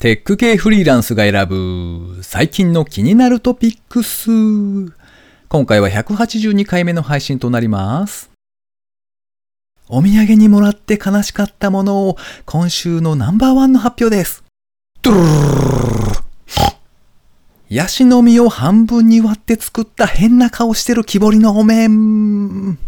テック系フリーランスが選ぶ最近の気になるトピックス。今回は182回目の配信となります。お土産にもらって悲しかったものを今週のナンバーワンの発表です。ドゥルルルルルルヤシの実を半分に割って作った変な顔してる木彫りのお面。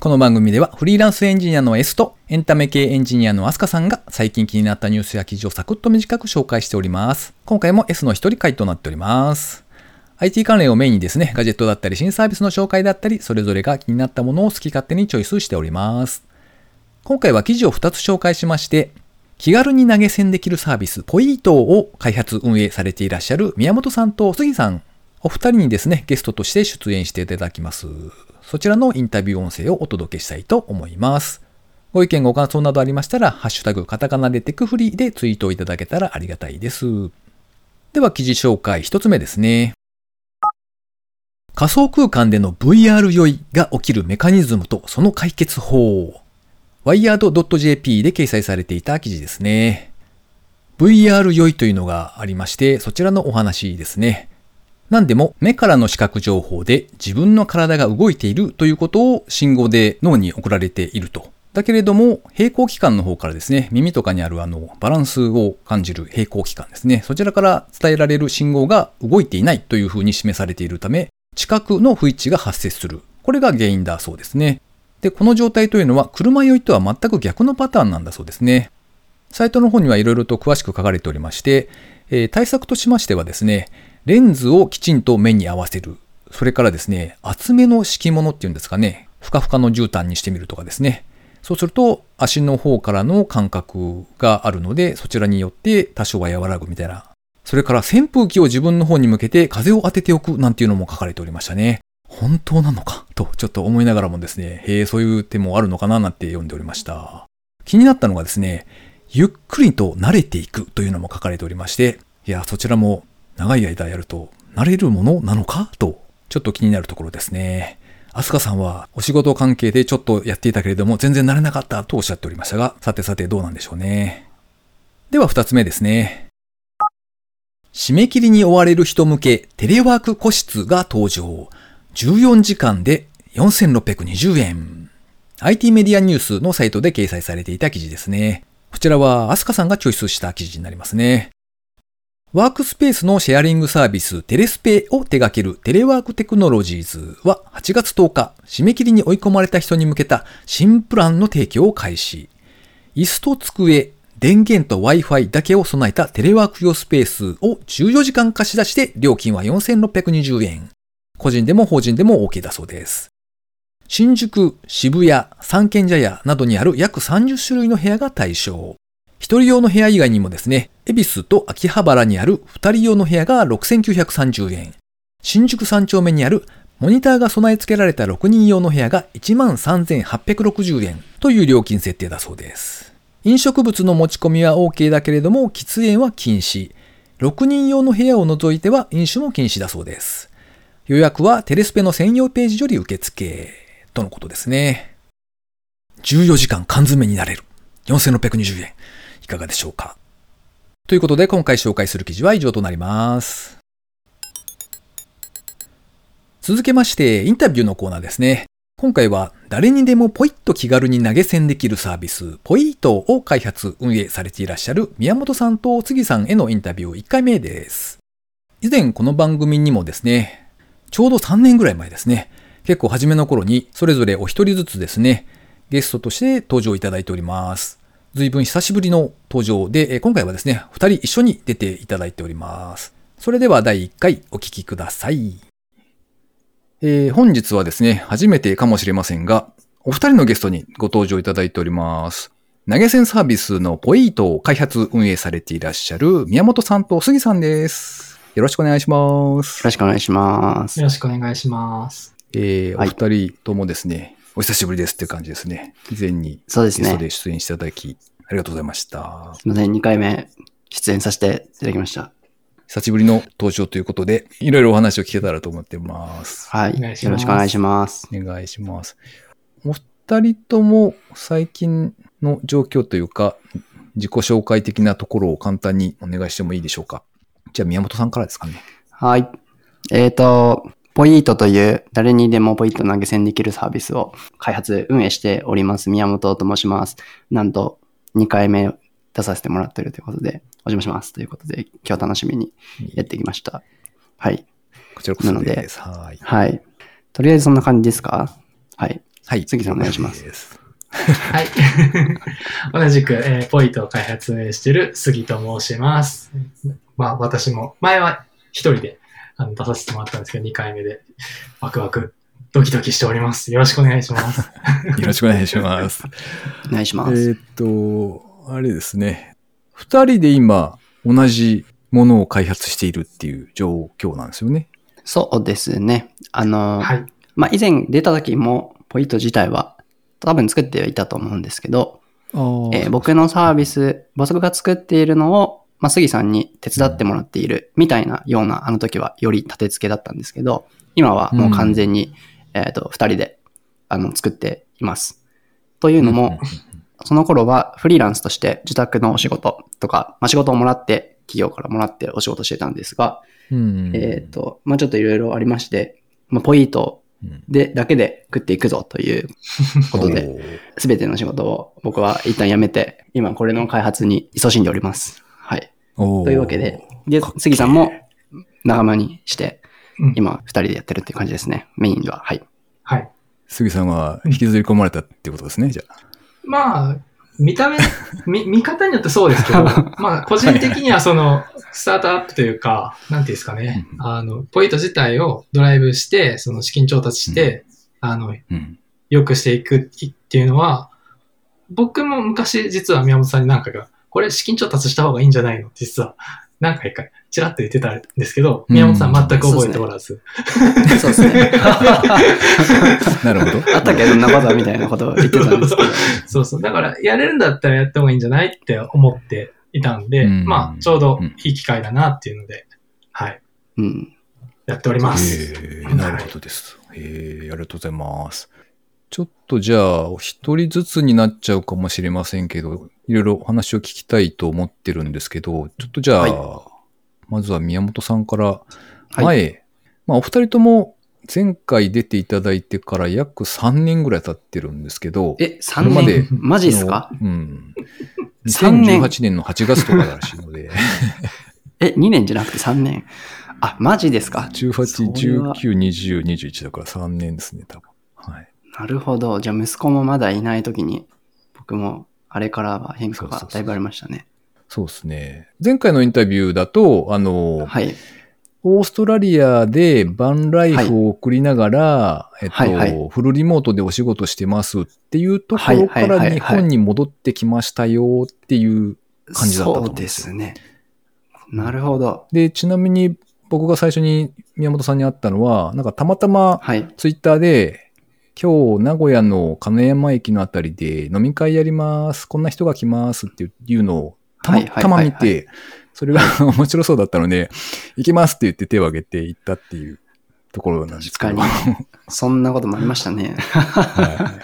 この番組ではフリーランスエンジニアの S とエンタメ系エンジニアのアスカさんが最近気になったニュースや記事をサクッと短く紹介しております。今回も S の一人回となっております。IT 関連をメインにですね、ガジェットだったり新サービスの紹介だったり、それぞれが気になったものを好き勝手にチョイスしております。今回は記事を2つ紹介しまして、気軽に投げ銭できるサービス、ポイートを開発運営されていらっしゃる宮本さんと杉さん、お二人にですね、ゲストとして出演していただきます。そちらのインタビュー音声をお届けしたいと思います。ご意見ご感想などありましたら、ハッシュタグカタカナでテクフリーでツイートをいただけたらありがたいです。では記事紹介一つ目ですね。仮想空間での VR 酔いが起きるメカニズムとその解決法。wired.jp で掲載されていた記事ですね。VR 酔いというのがありまして、そちらのお話ですね。何でも目からの視覚情報で自分の体が動いているということを信号で脳に送られていると。だけれども、平行器官の方からですね、耳とかにあるあの、バランスを感じる平行器官ですね。そちらから伝えられる信号が動いていないというふうに示されているため、知覚の不一致が発生する。これが原因だそうですね。で、この状態というのは車酔いとは全く逆のパターンなんだそうですね。サイトの方にはいろいろと詳しく書かれておりまして、えー対策としましてはですね、レンズをきちんと目に合わせる。それからですね、厚めの敷物っていうんですかね、ふかふかの絨毯にしてみるとかですね。そうすると足の方からの感覚があるので、そちらによって多少は和らぐみたいな。それから扇風機を自分の方に向けて風を当てておくなんていうのも書かれておりましたね。本当なのか？とちょっと思いながらもですね、へえ、そういう手もあるのかななんて読んでおりました。気になったのがですね、ゆっくりと慣れていくというのも書かれておりまして、いや、そちらも長い間やると慣れるものなのかと、ちょっと気になるところですね。アスカさんはお仕事関係でちょっとやっていたけれども全然慣れなかったとおっしゃっておりましたが、さてさてどうなんでしょうね。では二つ目ですね。締め切りに追われる人向けテレワーク個室が登場。14時間で4620円。IT メディアニュースのサイトで掲載されていた記事ですね。こちらはアスカさんがチョイスした記事になりますね。ワークスペースのシェアリングサービステレスペを手掛けるテレワークテクノロジーズは8月10日、締め切りに追い込まれた人に向けた新プランの提供を開始。椅子と机、電源と Wi-Fi だけを備えたテレワーク用スペースを14時間貸し出して料金は4620円。個人でも法人でも OK だそうです。新宿、渋谷、三軒茶屋などにある約30種類の部屋が対象。一人用の部屋以外にもですね、恵比寿と秋葉原にある二人用の部屋が6930円。新宿三丁目にあるモニターが備え付けられた6人用の部屋が13,860円という料金設定だそうです。飲食物の持ち込みは OK だけれども、喫煙は禁止。6人用の部屋を除いては飲酒も禁止だそうです。予約はテレスペの専用ページより受付。とのことですね。14時間缶詰になれる。4620円。いかがでしょうか？ということで今回紹介する記事は以上となります。続けましてインタビューのコーナーですね。今回は誰にでもポイッと気軽に投げ銭できるサービス、ポイートを開発、運営されていらっしゃる宮本さんと杉さんへのインタビュー1回目です。以前この番組にもですね、ちょうど3年ぐらい前ですね、結構初めの頃にそれぞれお一人ずつですね、ゲストとして登場いただいております。随分久しぶりの登場で、えー今回はですね、二人一緒に出ていただいております。それでは第1回お聞きください。えー本日はですね、初めてかもしれませんが、お二人のゲストにご登場いただいております。投げ銭サービスのポイートを開発運営されていらっしゃる宮本さんと杉さんです。よろしくお願いしますよ。ろしくお願いしますよ。ろしくお願いします。えーおはい二人ともですね、お久しぶりですっていう感じですね。以前にそうですねゲストで出演していただき、ありがとうございました。すみません、2回目出演させていただきました。久しぶりの登場ということで、いろいろお話を聞けたらと思ってます。はい。よろしくお願いします。お願いします。お二人とも最近の状況というか、自己紹介的なところを簡単にお願いしてもいいでしょうか？じゃあ宮本さんからですかね。はい。えっ、と、ポイートという誰にでもポイート投げ銭できるサービスを開発、運営しております。宮本と申します。なんと2回目出させてもらってるということで、お邪魔します。ということで、今日楽しみにやってきました。はい。こちらこそです。はい。はい。とりあえずそんな感じですか？はい。はい。杉さんお願いしますす。はい。同じく、えーポイントを開発運営している杉と申します。まあ、私も、前は一人であの出させてもらったんですけど、2回目でワクワク、ドキドキしております。よろしくお願いします。よろしくお願いします。お願いします。えーっと、あれですね。二人で今、同じものを開発しているっていう状況なんですよね。そうですね。あの、はい。まあ、以前出た時も、ポイント自体は多分作ってはいたと思うんですけど、えー僕のサービス、僕が作っているのを、まあ、杉さんに手伝ってもらっているみたいなような、あの時はより立て付けだったんですけど、今はもう完全に、えっ、と、二人で、あの、作っています。というのも、その頃はフリーランスとして自宅のお仕事とか、まあ、仕事をもらって、企業からもらってお仕事してたんですが、うん。えっ、と、まあ、ちょっといろいろありまして、まあ、ポイントうんで、だけで食っていくぞということで、すべての仕事を僕は一旦辞めて、今これの開発に勤しんでおります。というわけで、で、杉さんも仲間にしてうん、今二人でやってるっていう感じですね。メインでは。はい。はい。杉さんは引きずり込まれたってことですね、じゃあ。まあ、見た目、見、見方によってそうですけど、まあ、個人的にはその、スタートアップというか、なんていうんですかね、うんあの、ポイント自体をドライブして、その資金調達して、あの、うん。良くしていくっていうのは、僕も昔実は宮本さんに何回か、これ資金調達した方がいいんじゃないの？実は何回かちらっと言ってたんですけど、うん宮本さん全く覚えておらず。そうですね。なるほど。あったけど、そんなことみたいなことを言ってたんですけど。そうそう。だから、やれるんだったらやった方がいいんじゃないって思っていたんで、うんまあ、ちょうどいい機会だなっていうので、はい。うん。やっております。えーなるほどです。えーありがとうございます。ちょっとじゃあ、お一人ずつになっちゃうかもしれませんけど、いろいろお話を聞きたいと思ってるんですけど、ちょっとじゃあ、はいまずは宮本さんから、はい前、まあお二人とも前回出ていただいてから約3年ぐらい経ってるんですけど、え、3これまで年マジっすか？うん。三年2018年の8月とからしいので、え、2年じゃなくて3年？あ、マジですか？18、それは19、20、21だから3年ですね、多分。はい。なるほど。じゃあ息子もまだいない時に、僕もあれからは変化そうそうそうがだいぶありましたね。そうですね。前回のインタビューだと、あの、はい。オーストラリアでバンライフを送りながら、えっと、はいはいフルリモートでお仕事してますっていうところかはいはいはいらはい日本に戻ってきましたよっていう感じだったと思そううんでですすね。なるほど。で、ちなみに僕が最初に宮本さんに会ったのは、なんかたまたまはい。ツイッターで、今日名古屋の金山駅のあたりで飲み会やります。こんな人が来ますっていうのをたまはいはいはいたま見はいて、それが面白そうだったので、行きますって言って手を挙げて行ったっていうところなんですけど。確かそんなこともありましたね。は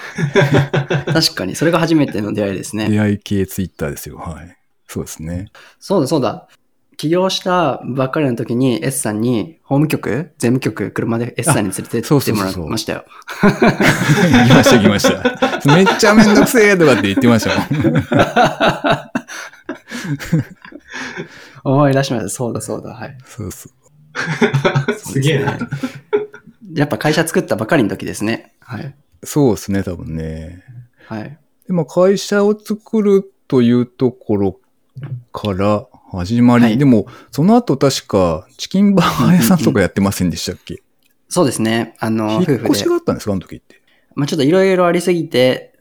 確かに、それが初めての出会いですい、ね。出会い系ツイッターですよ。はい。そうですね。そうだそうだ。起業したばっかりの時に S さんに、法務局税務局車で S さんに連れてそうってもらいましたよ。行きました行きました。めっちゃめんどくせえとかって言ってましたもん。思い出しました。そうだそうだ。はい。そうそう。すげえな。やっぱ会社作ったばかりの時ですね。はい。そうですね、多分ね。はい。でも会社を作るというところから始まり、はいでもその後確かチキンバーガー屋さんとかやってませんでしたっけ、そうですね。あの、夫婦で引っ越しが。あったんですか？あの時って。まあちょっといろいろありすぎて、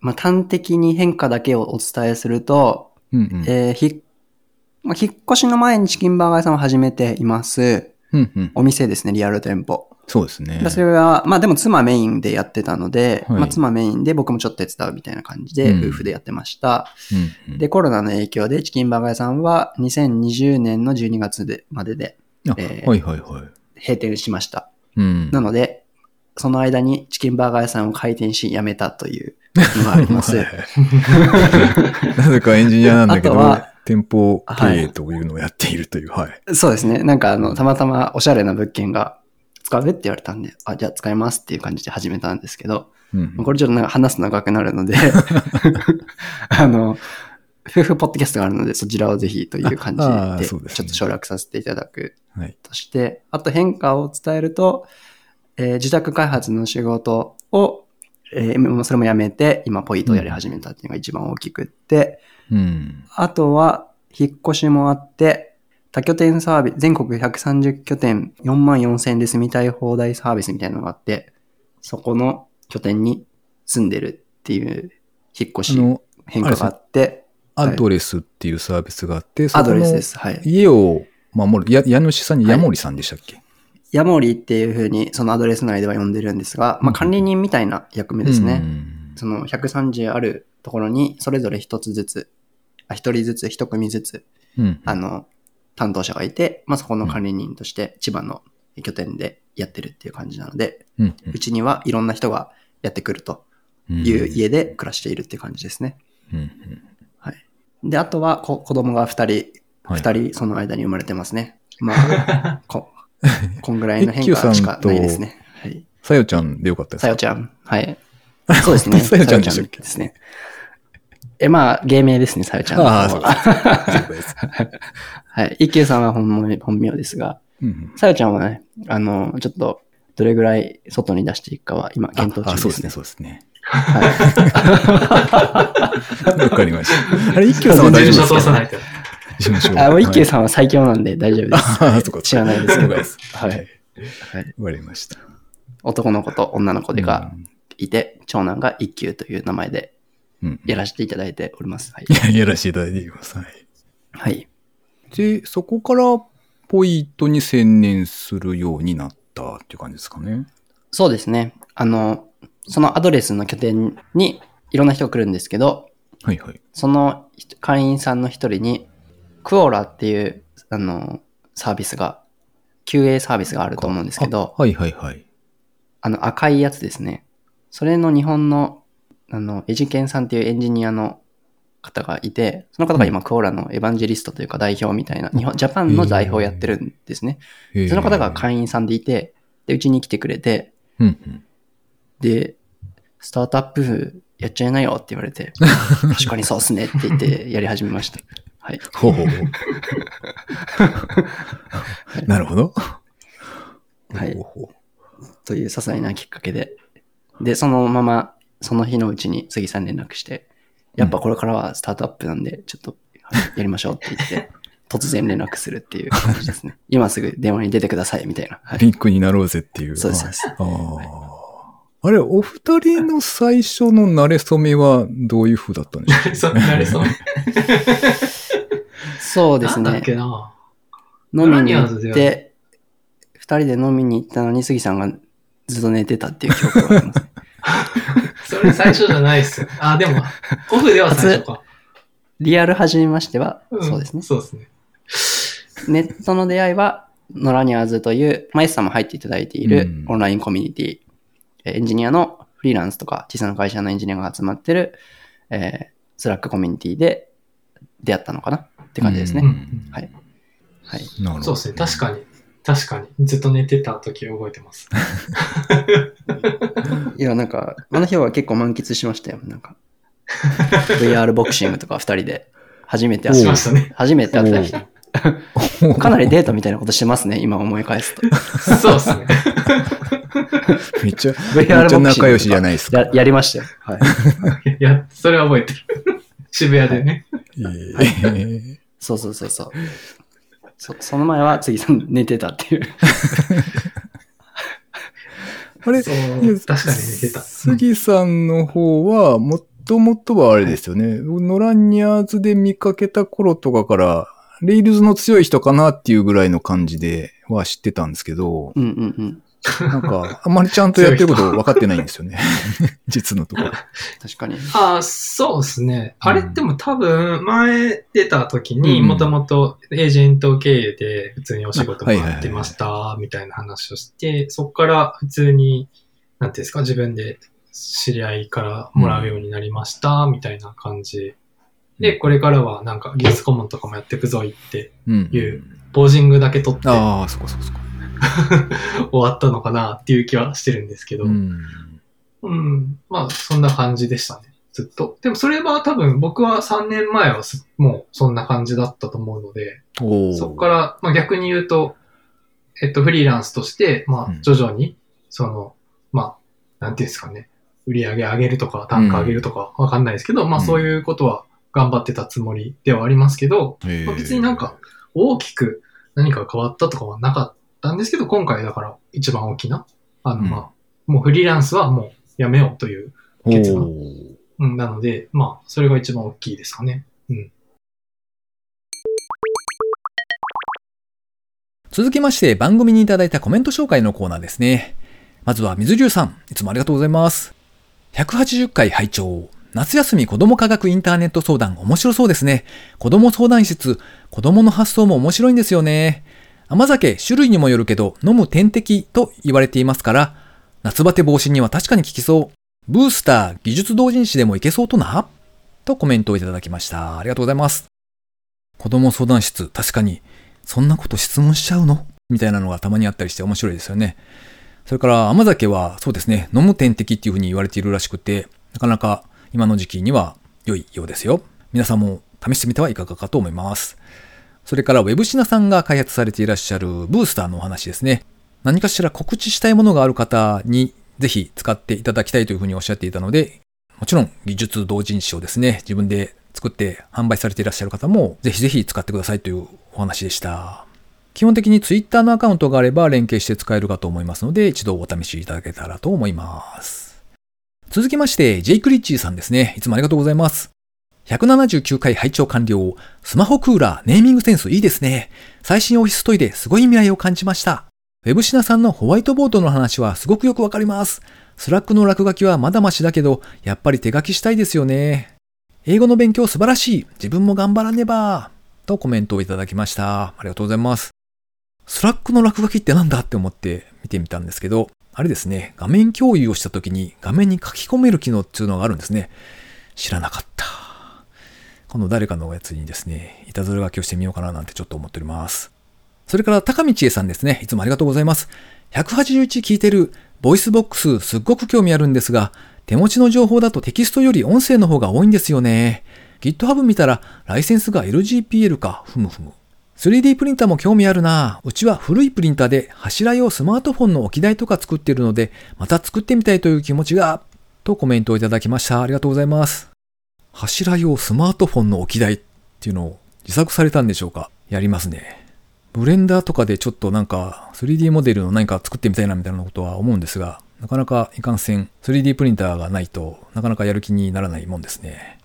まあ端的に変化だけをお伝えすると、うんうん。えーひ、まあ、引っ越しの前にチキンバーガー屋さんを始めています。うんうん。お店ですね、リアル店舗。そうですね。でそれは、まあでも妻メインでやってたので、はいまあ妻メインで僕もちょっと手伝うみたいな感じでうん夫婦でやってました。うんうんで、コロナの影響でチキンバーガー屋さんは2020年の12月でまでであえーはいはいはい。閉店しました。うん。なので、その間にチキンバーガー屋さんを開店し辞めたというのがあります。はいなぜかエンジニアなんだけど店舗経はい営というのをやっているという、はい。そうですね。なんかあの、たまたまおしゃれな物件が使う？って言われたんで、あ、じゃあ使いますっていう感じで始めたんですけど、うんこれちょっとなんか話すと長くなるので、あの、夫婦ポッドキャストがあるので、そちらをぜひという感じで、ちょっと省略させていただくはい。として、あと変化を伝えると、えー自宅開発の仕事を、えーそれもやめて、今ポイントをやり始めたっていうのが一番大きくって、うん。あとは、引っ越しもあって、多拠点サービス、全国130拠点4万4千で住みたい放題サービスみたいなのがあって、そこの拠点に住んでるっていう引っ越し変化があって、アドレスっていうサービスがあって、そアドレスです。はい。家を守る、や家主さんにはいヤモリさんでしたっけ、ヤモリっていうふうにそのアドレス内では呼んでるんですが、まあ管理人みたいな役目ですね。うんその130あるところにそれぞれ一つずつ、あ一人ずつ一組ずつ、うん。あの、担当者がいて、まあそこの管理人として千葉の拠点でやってるっていう感じなので、うん。うちにはいろんな人がやってくるとうんいう家で暮らしているっていう感じですね。うんうんはい。で、あとはこ子供が二人、はい二人その間に生まれてますね。まあ、こ、こんぐらいの変化しかないですね。はい。さよちゃんでよかったですか？さよちゃん。はい。そうですね。さよちゃんでしたっけ？ですね。え、まあ、芸名ですね、さよちゃんの方は。ああそうそうです。はい。一休さんは本名本名ですが、うんさよちゃんはね、あの、ちょっと、どれぐらい外に出していくかは今検討ああ、中でね。そうですすね、そうですね。は わかりました。あれ、一休さんは大事丈夫ですか？務所通さないと。事務所。い。あ、もう一休ん。さんは最強なんで大丈夫です。知らないですけど。了解ですはい。はい。はい。わかりました。男の子と女の子でがうんいて、長男が一休という名前でうん。やらせていただいております。はい。いややらせていただいています。はい。はい。で、そこからポイントに専念するようになったっていう感じですかね。そうですね。あの、そのアドレスの拠点にいろんな人が来るんですけど、はいはい。その会員さんの一人に、クオーラっていう、あの、サービスが、QA サービスがあると思うんですけど、あはいはいはい。あの赤いやつですね。それの日本の、あの、エジケンさんっていうエンジニアの方がいて、その方が今、クオーラのエヴァンジェリストというか代表みたいな、日本、ジャパンの代表をやってるんですね。その方が会員さんでいて、で、うちに来てくれて、うんうん。で、スタートアップやっちゃいなよって言われて、確かにそうっすねって言ってやり始めました。はい。ほうほう。なるほど。はいという些細なきっかけで。で、そのまま、その日のうちに杉さんに連絡して、やっぱこれからはスタートアップなんで、ちょっとはいやりましょうって言って、突然連絡するっていう感じですね。今すぐ電話に出てくださいみたいな。はう。い、リンクになろうぜっていう。そうですそうですああ。あれ、お二人の最初の慣れ初めはどういう風だったんでしょうそうなりそう。そうですね。なんだっけな？飲みに行って、二人で飲みに行ったのに杉さんがずっと寝てたっていう記憶があります。それ最初じゃないっすよ。あ、でも、オフでは最初か。リアル初めましては、んそうですね。そうですね。ネットの出会いは、ノラニャーズという、マイスさんも入っていただいているうんオンラインコミュニティ、えーエンジニアのフリーランスとか小さな会社のエンジニアが集まってる、えー、 Slack コミュニティで出会ったのかなって感じですね。うんはい。はい。なるほど。そうですね。確かに。確かに。ずっと寝てた時覚えてます。いや、なんか、あの日は結構満喫しましたよ。なんか、VR ボクシングとか二人で初めて会っしたましたね。初めて会った人。にかなりデートみたいなことしてますね、今思い返すと。そうですね。めっちゃ、VR めっちゃボクシング仲良しじゃないですか。ややりましたよ。はい。いや、それは覚えてる。渋谷でね。えーそうそうそうそう。そその前は次さん寝てたっていう。あれ、確かに寝てた。杉さんの方は、もともとはあれですよね。ノラニャーズで見かけた頃とかから、レイルズの強い人かなっていうぐらいの感じでは知ってたんですけど、うんうんうん。なんか、あんまりちゃんとやってること分かってないんですよね。実のところ。確かに。ああ、そうですね。あれでも多分、前出た時に、うんもともとエージェント経営で普通にお仕事もやってました、みたいな話をして、そこから普通に、なんていうんですか、自分で知り合いからもらうようになりました、みたいな感じ。で、これからはなんか技術顧問とかもやっていくぞいって、うん。いうポージングだけ取って終ああ、そこそこそこ。わったのかなっていう気はしてるんですけど、ううん、ん。まあそんな感じでしたね。ずっと。でもそれは多分僕は3年前はすもうそんな感じだったと思うので、そこから、まあ、逆に言うと、えっと、フリーランスとして、まあ、うん。徐々に、その、まあ、なんていうんですかね、売り上げ上げるとか、単価上げるとか、わかんないですけど、まあ、うん。そういうことは頑張ってたつもりではありますけど、へー。まあ、別になんか、大きく何か変わったとかはなかったんですけど、今回だから一番大きな、あの、うんまあ、もうフリーランスはもうやめようという、決断うん、なので、まあ、それが一番大きいですかね。うん。続きまして番組にいただいたコメント紹介のコーナーですね。まずは水流さん、いつもありがとうございます。180回拝聴夏休み子供科学インターネット相談面白そうですね。子供相談室、子供の発想も面白いんですよね。甘酒、種類にもよるけど、飲む点滴と言われていますから、夏バテ防止には確かに効きそう。ブースター、技術同人誌でもいけそうとな？とコメントをいただきました。ありがとうございます。子供相談室、確かに、そんなこと質問しちゃうの？みたいなのがたまにあったりして面白いですよね。それから甘酒はそうですね、飲む点滴っていうふうに言われているらしくて、なかなか今の時期には良いようですよ。皆さんも試してみてはいかがかと思います。それからウェブシナさんが開発されていらっしゃるブースターのお話ですね。何かしら告知したいものがある方にぜひ使っていただきたいというふうにおっしゃっていたので、もちろん技術同人誌をですね、自分で作って販売されていらっしゃる方もぜひぜひ使ってくださいというお話でした。基本的に Twitter のアカウントがあれば連携して使えるかと思いますので、一度お試しいただけたらと思います。続きまして、ジェイクリッチーさんですね。いつもありがとうございます。179回拝聴完了。スマホクーラー、ネーミングセンスいいですね。最新オフィストイレ、すごい未来を感じました。ウェブシナさんのホワイトボードの話はすごくよくわかります。 Slack の落書きはまだましだけど、やっぱり手書きしたいですよね。英語の勉強素晴らしい。自分も頑張らねば。とコメントをいただきました。ありがとうございます。 Slack の落書きってなんだって思って見てみたんですけど、あれですね、画面共有をした時に画面に書き込める機能っていうのがあるんですね。知らなかった。この誰かのおやつにですね、いたずら書きをしてみようかななんてちょっと思っております。それから高道恵さんですね。いつもありがとうございます。181聞いてる。 VOICEVOX すっごく興味あるんですが、手持ちの情報だとテキストより音声の方が多いんですよね。GitHub 見たらライセンスが LGPL か、ふむふむ。3D プリンターも興味あるなうちは古いプリンターで柱用スマートフォンの置き台とか作ってるので、また作ってみたいという気持ちが、とコメントをいただきました。ありがとうございます。柱用スマートフォンの置き台っていうのを自作されたんでしょうか？やりますね。ブレンダーとかでちょっとなんか 3D モデルの何か作ってみたいなみたいなことは思うんですが、なかなかいかんせん 3D プリンターがないとなかなかやる気にならないもんですね。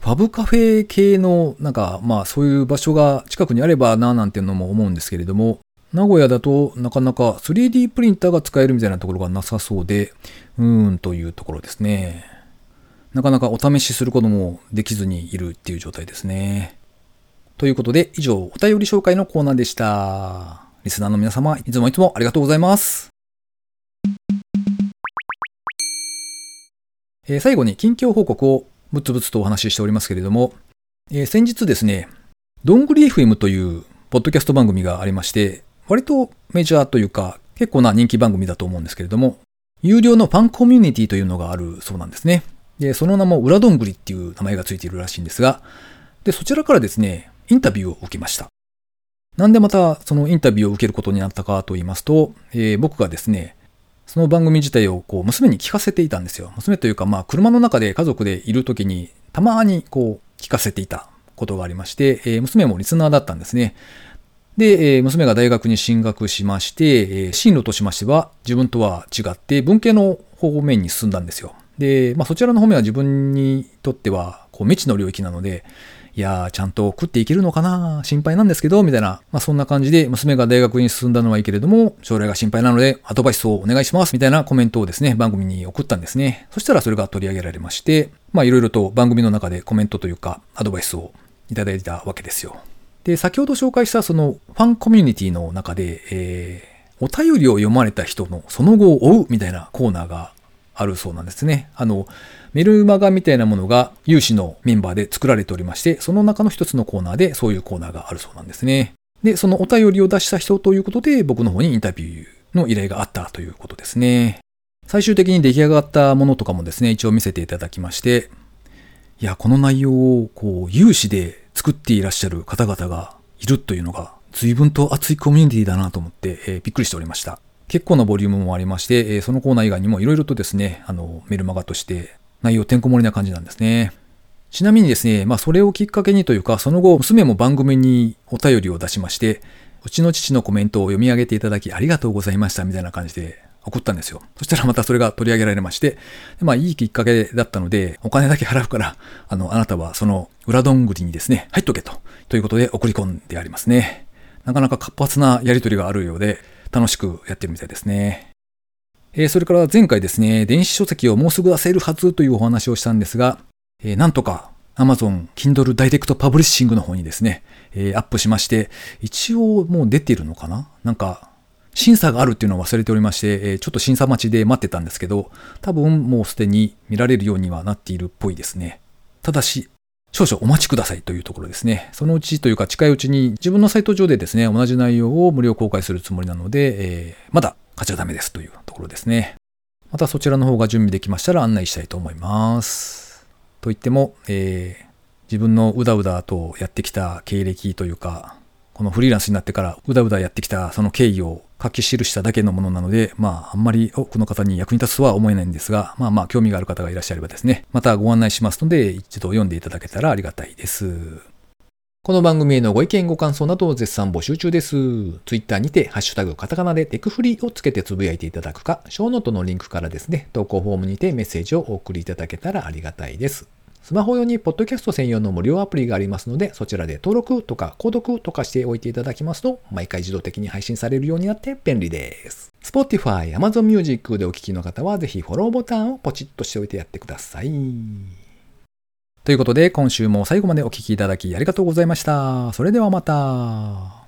ファブカフェ系のなんかまあそういう場所が近くにあればななんていうのも思うんですけれども、名古屋だとなかなか 3D プリンターが使えるみたいなところがなさそうで、うーんというところですね。なかなかお試しすることもできずにいるっていう状態ですね。ということで、以上、お便り紹介のコーナーでした。リスナーの皆様、いつもいつもありがとうございます。えー最後に近況報告をぶつぶつとお話ししておりますけれども、えー先日ですね、どんぐり FM というポッドキャスト番組がありまして、割とメジャーというか結構な人気番組だと思うんですけれども、有料のファンコミュニティというのがあるそうなんですね。で、その名も裏どんぐりっていう名前がついているらしいんですが、で、そちらからですね、インタビューを受けました。なんでまたそのインタビューを受けることになったかと言いますと、えー僕がですね、その番組自体をこう娘に聞かせていたんですよ。娘というかまあ車の中で家族でいる時にたまにこう聞かせていたことがありまして、えー娘もリスナーだったんですね。で、えー娘が大学に進学しまして、えー進路としましては自分とは違って文系の方面に進んだんですよ。で、まあそちらの方面は自分にとってはこう未知の領域なので、いやー、ちゃんと食っていけるのかな心配なんですけど、みたいな。まあそんな感じで、娘が大学に進んだのはいいけれども、将来が心配なので、アドバイスをお願いします、みたいなコメントをですね、番組に送ったんですね。そしたらそれが取り上げられまして、まあいろいろと番組の中でコメントというか、アドバイスをいただいたわけですよ。で、先ほど紹介したそのファンコミュニティの中で、えー、お便りを読まれた人のその後を追うみたいなコーナーがあるそうなんですね。あの、メルマガみたいなものが有志のメンバーで作られておりまして、その中の一つのコーナーでそういうコーナーがあるそうなんですね。で、そのお便りを出した人ということで、僕の方にインタビューの依頼があったということですね。最終的に出来上がったものとかもですね、一応見せていただきまして、いや、この内容を、こう、有志で作っていらっしゃる方々がいるというのが、随分と熱いコミュニティだなと思って、えー、びっくりしておりました。結構なボリュームもありまして、え、そのコーナー以外にもいろいろとですね、あの、メルマガとして内容てんこ盛りな感じなんですね。ちなみにですね、まあそれをきっかけにというか、その後、娘も番組にお便りを出しまして、うちの父のコメントを読み上げていただきありがとうございましたみたいな感じで送ったんですよ。そしたらまたそれが取り上げられまして、まあいいきっかけだったので、お金だけ払うから、あの、あなたはその裏どんぐりにですね、入っとけと、ということで送り込んでありますね。なかなか活発なやりとりがあるようで、楽しくやってるみたいですね。えー、それから前回ですね、電子書籍をもうすぐ出せるはずというお話をしたんですが、えー、なんとか Amazon Kindle Direct Publishing の方にですね、えー、アップしまして、一応もう出ているのかな？なんか、審査があるっていうのを忘れておりまして、ちょっと審査待ちで待ってたんですけど、多分もうすでに見られるようにはなっているっぽいですね。ただし、少々お待ちくださいというところですね。そのうちというか近いうちに自分のサイト上でですね、同じ内容を無料公開するつもりなので、えー、まだ勝ちはダメですというところですね。またそちらの方が準備できましたら案内したいと思います。と言っても、えー、自分のうだうだとやってきた経歴というか、このフリーランスになってからうだうだやってきたその経緯を書き記しただけのものなので、まあ、あんまり多くの方に役に立つとは思えないんですが、まあまあ、興味がある方がいらっしゃればですね、またご案内しますので、一度読んでいただけたらありがたいです。この番組へのご意見ご感想など絶賛募集中です。ツイッターにて、ハッシュタグカタカナでテクフリーをつけてつぶやいていただくか、ショーノートのリンクからですね、投稿フォームにてメッセージをお送りいただけたらありがたいです。スマホ用にポッドキャスト専用の無料アプリがありますので、そちらで登録とか購読とかしておいていただきますと、毎回自動的に配信されるようになって便利です。Spotify、Amazon Music でお聴きの方は、ぜひフォローボタンをポチッとしておいてやってください。ということで、今週も最後までお聴きいただきありがとうございました。それではまた。